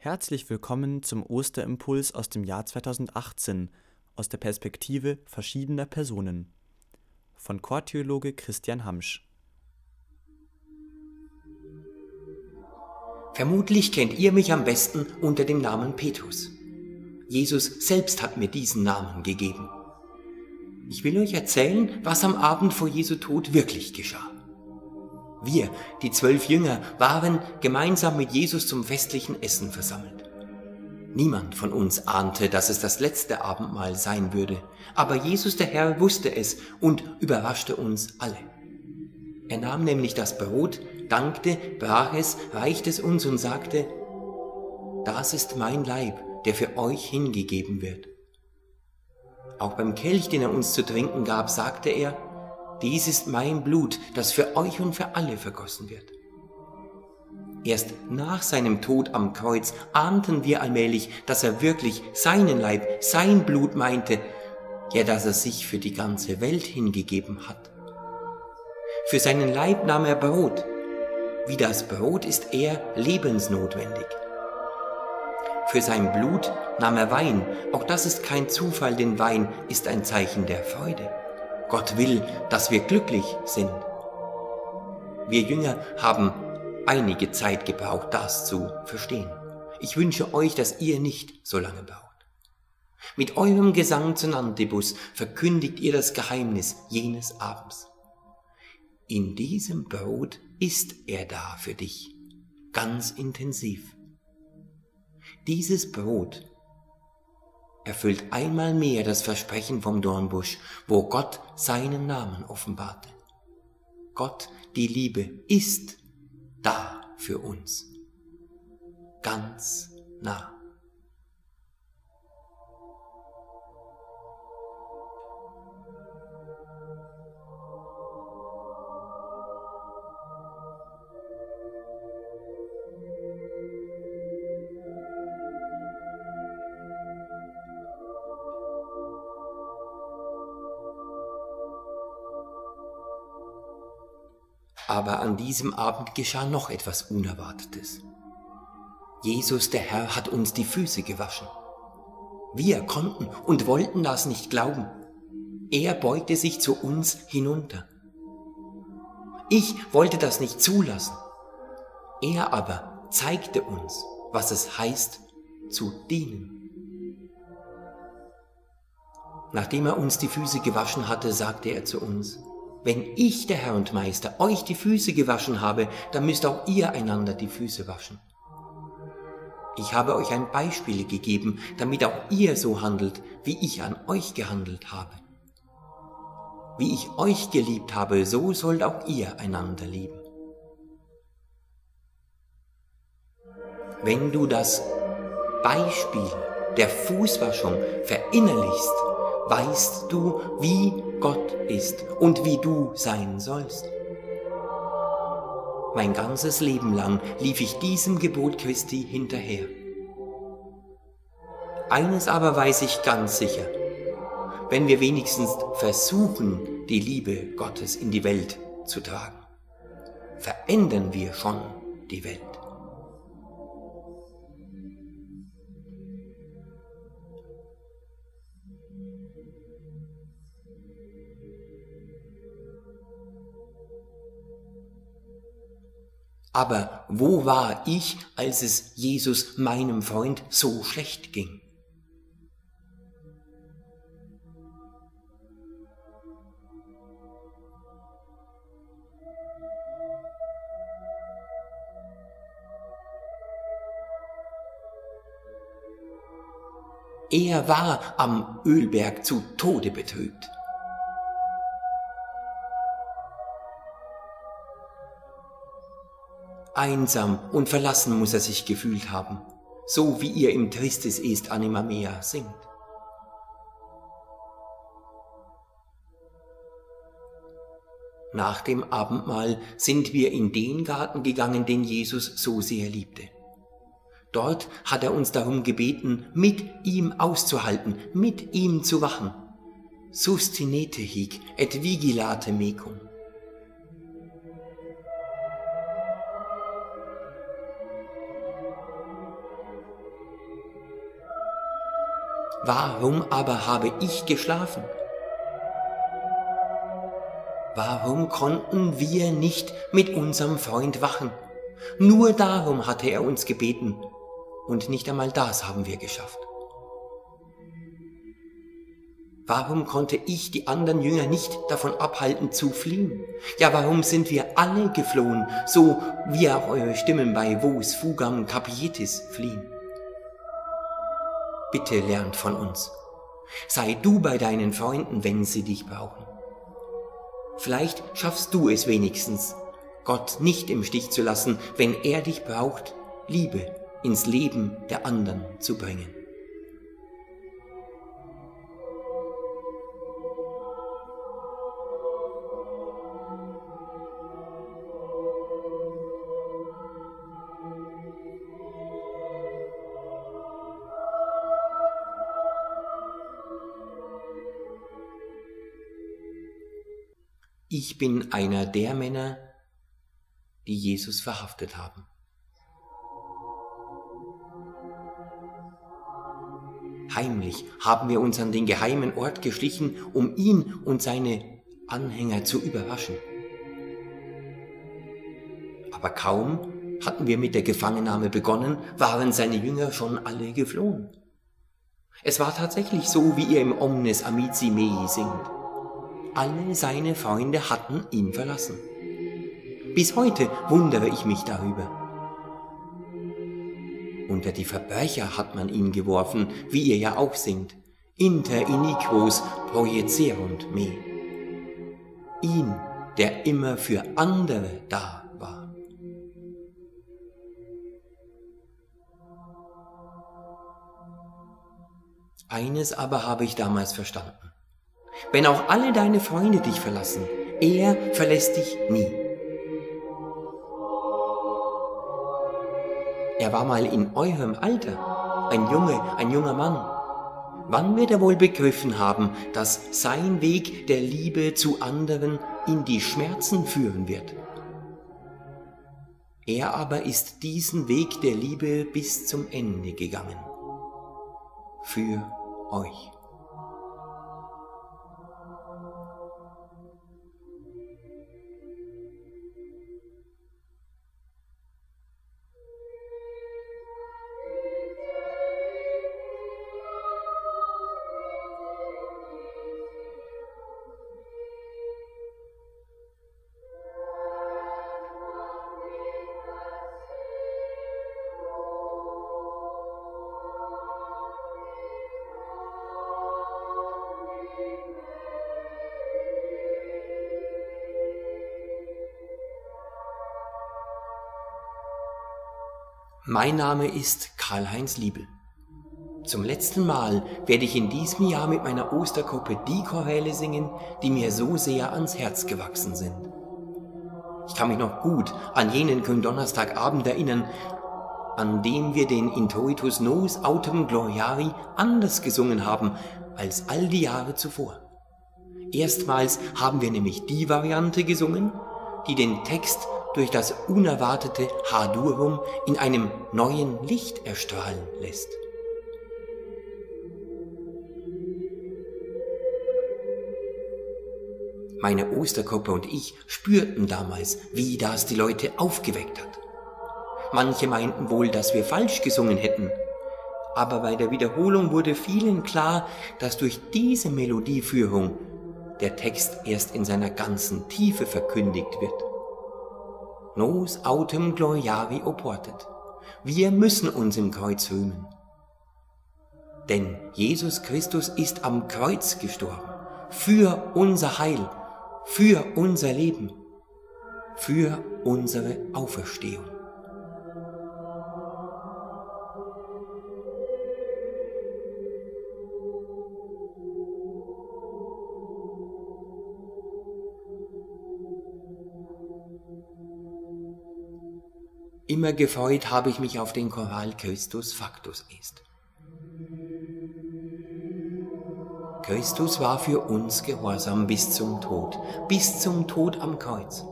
Herzlich willkommen zum Osterimpuls aus dem Jahr 2018 aus der Perspektive verschiedener Personen von Chortheologe Christian Hamsch. Vermutlich kennt ihr mich am besten unter dem Namen Petrus. Jesus selbst hat mir diesen Namen gegeben. Ich will euch erzählen, was am Abend vor Jesu Tod wirklich geschah. Wir, die zwölf Jünger, waren gemeinsam mit Jesus zum festlichen Essen versammelt. Niemand von uns ahnte, dass es das letzte Abendmahl sein würde, aber Jesus der Herr wusste es und überraschte uns alle. Er nahm nämlich das Brot, dankte, brach es, reichte es uns und sagte, das ist mein Leib, der für euch hingegeben wird. Auch beim Kelch, den er uns zu trinken gab, sagte er, dies ist mein Blut, das für euch und für alle vergossen wird. Erst nach seinem Tod am Kreuz ahnten wir allmählich, dass er wirklich seinen Leib, sein Blut meinte, ja, dass er sich für die ganze Welt hingegeben hat. Für seinen Leib nahm er Brot. Wie das Brot ist er lebensnotwendig. Für sein Blut nahm er Wein. Auch das ist kein Zufall, denn Wein ist ein Zeichen der Freude. Gott will, dass wir glücklich sind. Wir Jünger haben einige Zeit gebraucht, das zu verstehen. Ich wünsche euch, dass ihr nicht so lange braucht. Mit eurem Gesang zu Nantibus verkündigt ihr das Geheimnis jenes Abends. In diesem Brot ist er da für dich, ganz intensiv. Dieses Brot erfüllt einmal mehr das Versprechen vom Dornbusch, wo Gott seinen Namen offenbarte. Gott, die Liebe, ist da für uns. Ganz nah. Aber an diesem Abend geschah noch etwas Unerwartetes. Jesus der Herr hat uns die Füße gewaschen. Wir konnten und wollten das nicht glauben. Er beugte sich zu uns hinunter. Ich wollte das nicht zulassen. Er aber zeigte uns, was es heißt, zu dienen. Nachdem er uns die Füße gewaschen hatte, sagte er zu uns, wenn ich, der Herr und Meister, euch die Füße gewaschen habe, dann müsst auch ihr einander die Füße waschen. Ich habe euch ein Beispiel gegeben, damit auch ihr so handelt, wie ich an euch gehandelt habe. Wie ich euch geliebt habe, so sollt auch ihr einander lieben. Wenn du das Beispiel der Fußwaschung verinnerlichst, weißt du, wie Gott ist und wie du sein sollst. Mein ganzes Leben lang lief ich diesem Gebot Christi hinterher. Eines aber weiß ich ganz sicher, wenn wir wenigstens versuchen, die Liebe Gottes in die Welt zu tragen, verändern wir schon die Welt. Aber wo war ich, als es Jesus, meinem Freund, so schlecht ging? Er war am Ölberg zu Tode betrübt. Einsam und verlassen muss er sich gefühlt haben, so wie ihr im Tristis est anima mea singt. Nach dem Abendmahl sind wir in den Garten gegangen, den Jesus so sehr liebte. Dort hat er uns darum gebeten, mit ihm auszuhalten, mit ihm zu wachen. Sustinete hic et vigilate mecum. Warum aber habe ich geschlafen? Warum konnten wir nicht mit unserem Freund wachen? Nur darum hatte er uns gebeten, und nicht einmal das haben wir geschafft. Warum konnte ich die anderen Jünger nicht davon abhalten zu fliehen? Ja, warum sind wir alle geflohen, so wie auch eure Stimmen bei Vos, Fugam, Capietis fliehen? Bitte lernt von uns. Sei du bei deinen Freunden, wenn sie dich brauchen. Vielleicht schaffst du es wenigstens, Gott nicht im Stich zu lassen, wenn er dich braucht, Liebe ins Leben der anderen zu bringen. Ich bin einer der Männer, die Jesus verhaftet haben. Heimlich haben wir uns an den geheimen Ort geschlichen, um ihn und seine Anhänger zu überraschen. Aber kaum hatten wir mit der Gefangennahme begonnen, waren seine Jünger schon alle geflohen. Es war tatsächlich so, wie ihr im Omnes Amici Mei singt. Alle seine Freunde hatten ihn verlassen. Bis heute wundere ich mich darüber. Unter die Verbrecher hat man ihn geworfen, wie ihr ja auch singt. Inter iniquos projecerunt me. Ihn, der immer für andere da war. Eines aber habe ich damals verstanden. Wenn auch alle deine Freunde dich verlassen, er verlässt dich nie. Er war mal in eurem Alter, ein Junge, ein junger Mann. Wann wird er wohl begriffen haben, dass sein Weg der Liebe zu anderen in die Schmerzen führen wird? Er aber ist diesen Weg der Liebe bis zum Ende gegangen. Für euch. Mein Name ist Karl-Heinz Liebel. Zum letzten Mal werde ich in diesem Jahr mit meiner Ostergruppe die Choräle singen, die mir so sehr ans Herz gewachsen sind. Ich kann mich noch gut an jenen Gründonnerstagabend erinnern, an dem wir den Introitus Nos Autem Gloriari anders gesungen haben als all die Jahre zuvor. Erstmals haben wir nämlich die Variante gesungen, die den Text durch das unerwartete Hadurum in einem neuen Licht erstrahlen lässt. Meine Ostergruppe und ich spürten damals, wie das die Leute aufgeweckt hat. Manche meinten wohl, dass wir falsch gesungen hätten, aber bei der Wiederholung wurde vielen klar, dass durch diese Melodieführung der Text erst in seiner ganzen Tiefe verkündigt wird nos autem gloriari oportet. Wir müssen uns im Kreuz rühmen. Denn Jesus Christus ist am Kreuz gestorben. Für unser Heil, für unser Leben, für unsere Auferstehung. Immer gefreut habe ich mich auf den Choral Christus Factus ist. Christus war für uns gehorsam bis zum Tod, bis zum Tod am Kreuz.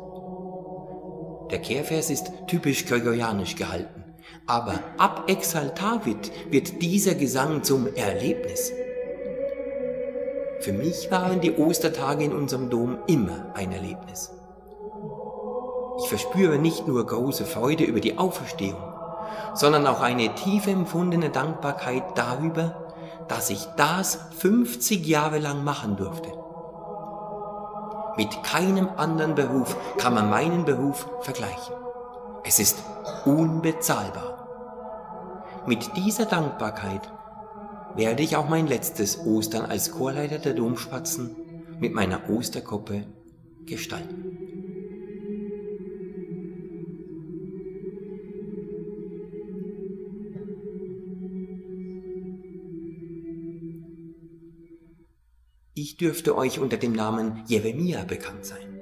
Der Kehrvers ist typisch gregorianisch gehalten, aber ab Exaltavit wird dieser Gesang zum Erlebnis. Für mich waren die Ostertage in unserem Dom immer ein Erlebnis. Ich verspüre nicht nur große Freude über die Auferstehung, sondern auch eine tiefe empfundene Dankbarkeit darüber, dass ich das 50 Jahre lang machen durfte. Mit keinem anderen Beruf kann man meinen Beruf vergleichen. Es ist unbezahlbar. Mit dieser Dankbarkeit werde ich auch mein letztes Ostern als Chorleiter der Domspatzen mit meiner Osterkoppe gestalten. Ich dürfte euch unter dem Namen Jeremia bekannt sein.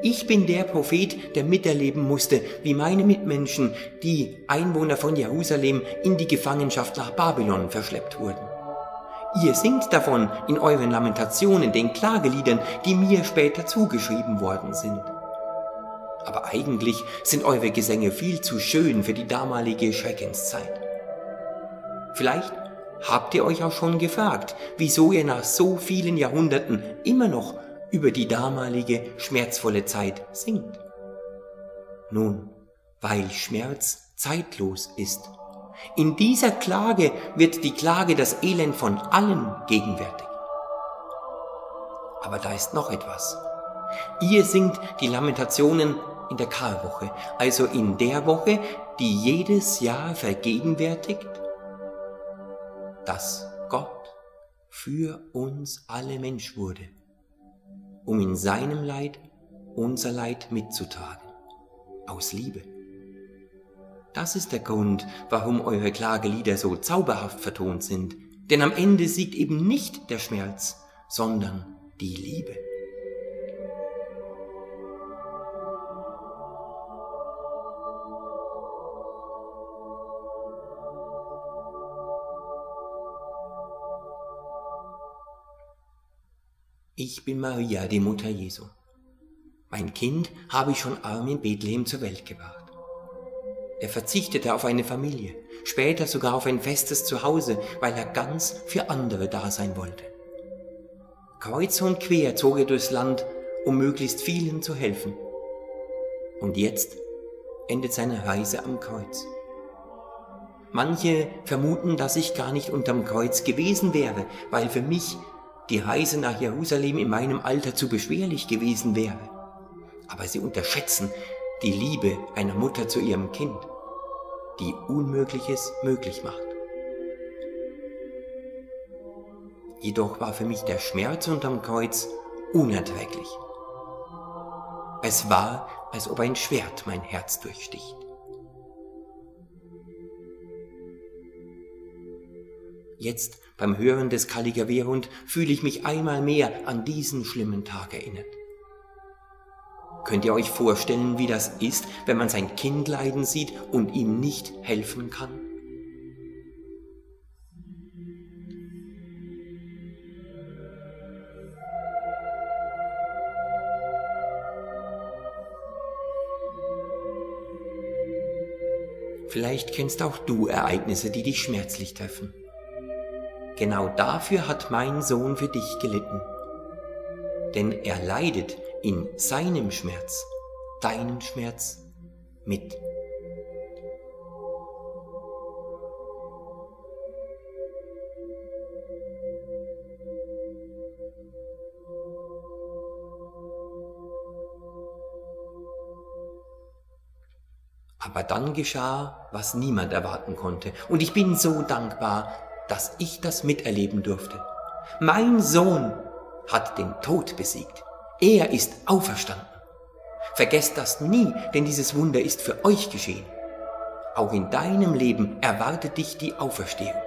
Ich bin der Prophet, der miterleben musste, wie meine Mitmenschen, die Einwohner von Jerusalem, in die Gefangenschaft nach Babylon verschleppt wurden. Ihr singt davon in euren Lamentationen, den Klageliedern, die mir später zugeschrieben worden sind. Aber eigentlich sind eure Gesänge viel zu schön für die damalige Schreckenszeit. Vielleicht habt ihr euch auch schon gefragt, wieso ihr nach so vielen Jahrhunderten immer noch über die damalige schmerzvolle Zeit singt? Nun, weil Schmerz zeitlos ist. In dieser Klage wird die Klage das Elend von allen gegenwärtig. Aber da ist noch etwas. Ihr singt die Lamentationen in der Karwoche, also in der Woche, die jedes Jahr vergegenwärtigt, dass Gott für uns alle Mensch wurde um in seinem Leid unser Leid mitzutragen. Aus Liebe. Das ist der Grund, warum eure Klagelieder so zauberhaft vertont sind. Denn am Ende siegt eben nicht der Schmerz, sondern die Liebe. Ich bin Maria, die Mutter Jesu. Mein Kind habe ich schon arm in Bethlehem zur Welt gebracht. Er verzichtete auf eine Familie, später sogar auf ein festes Zuhause, weil er ganz für andere da sein wollte. Kreuz und quer zog er durchs Land, um möglichst vielen zu helfen. Und jetzt endet seine Reise am Kreuz. Manche vermuten, dass ich gar nicht unterm Kreuz gewesen wäre, weil für mich die Reise nach Jerusalem in meinem Alter zu beschwerlich gewesen wäre. Aber sie unterschätzen die Liebe einer Mutter zu ihrem Kind, die Unmögliches möglich macht. Jedoch war für mich der Schmerz unterm Kreuz unerträglich. Es war, als ob ein Schwert mein Herz durchsticht. Jetzt beim Hören des Kaligawehrhund fühle ich mich einmal mehr an diesen schlimmen Tag erinnert. Könnt ihr euch vorstellen, wie das ist, wenn man sein Kind leiden sieht und ihm nicht helfen kann? Vielleicht kennst auch du Ereignisse, die dich schmerzlich treffen. Genau dafür hat mein Sohn für dich gelitten. Denn er leidet in seinem Schmerz, deinen Schmerz mit. Aber dann geschah, was niemand erwarten konnte. Und ich bin so dankbar, dass ich das miterleben durfte. Mein Sohn hat den Tod besiegt. Er ist auferstanden. Vergesst das nie, denn dieses Wunder ist für euch geschehen. Auch in deinem Leben erwartet dich die Auferstehung.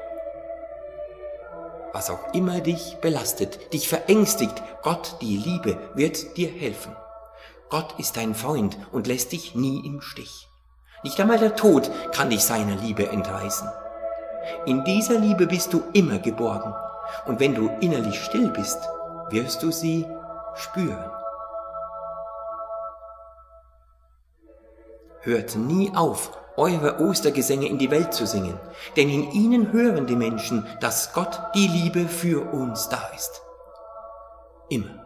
Was auch immer dich belastet, dich verängstigt, Gott, die Liebe, wird dir helfen. Gott ist dein Freund und lässt dich nie im Stich. Nicht einmal der Tod kann dich seiner Liebe entreißen. In dieser Liebe bist du immer geborgen. Und wenn du innerlich still bist, wirst du sie spüren. Hört nie auf, eure Ostergesänge in die Welt zu singen, denn in ihnen hören die Menschen, dass Gott die Liebe für uns da ist. immer.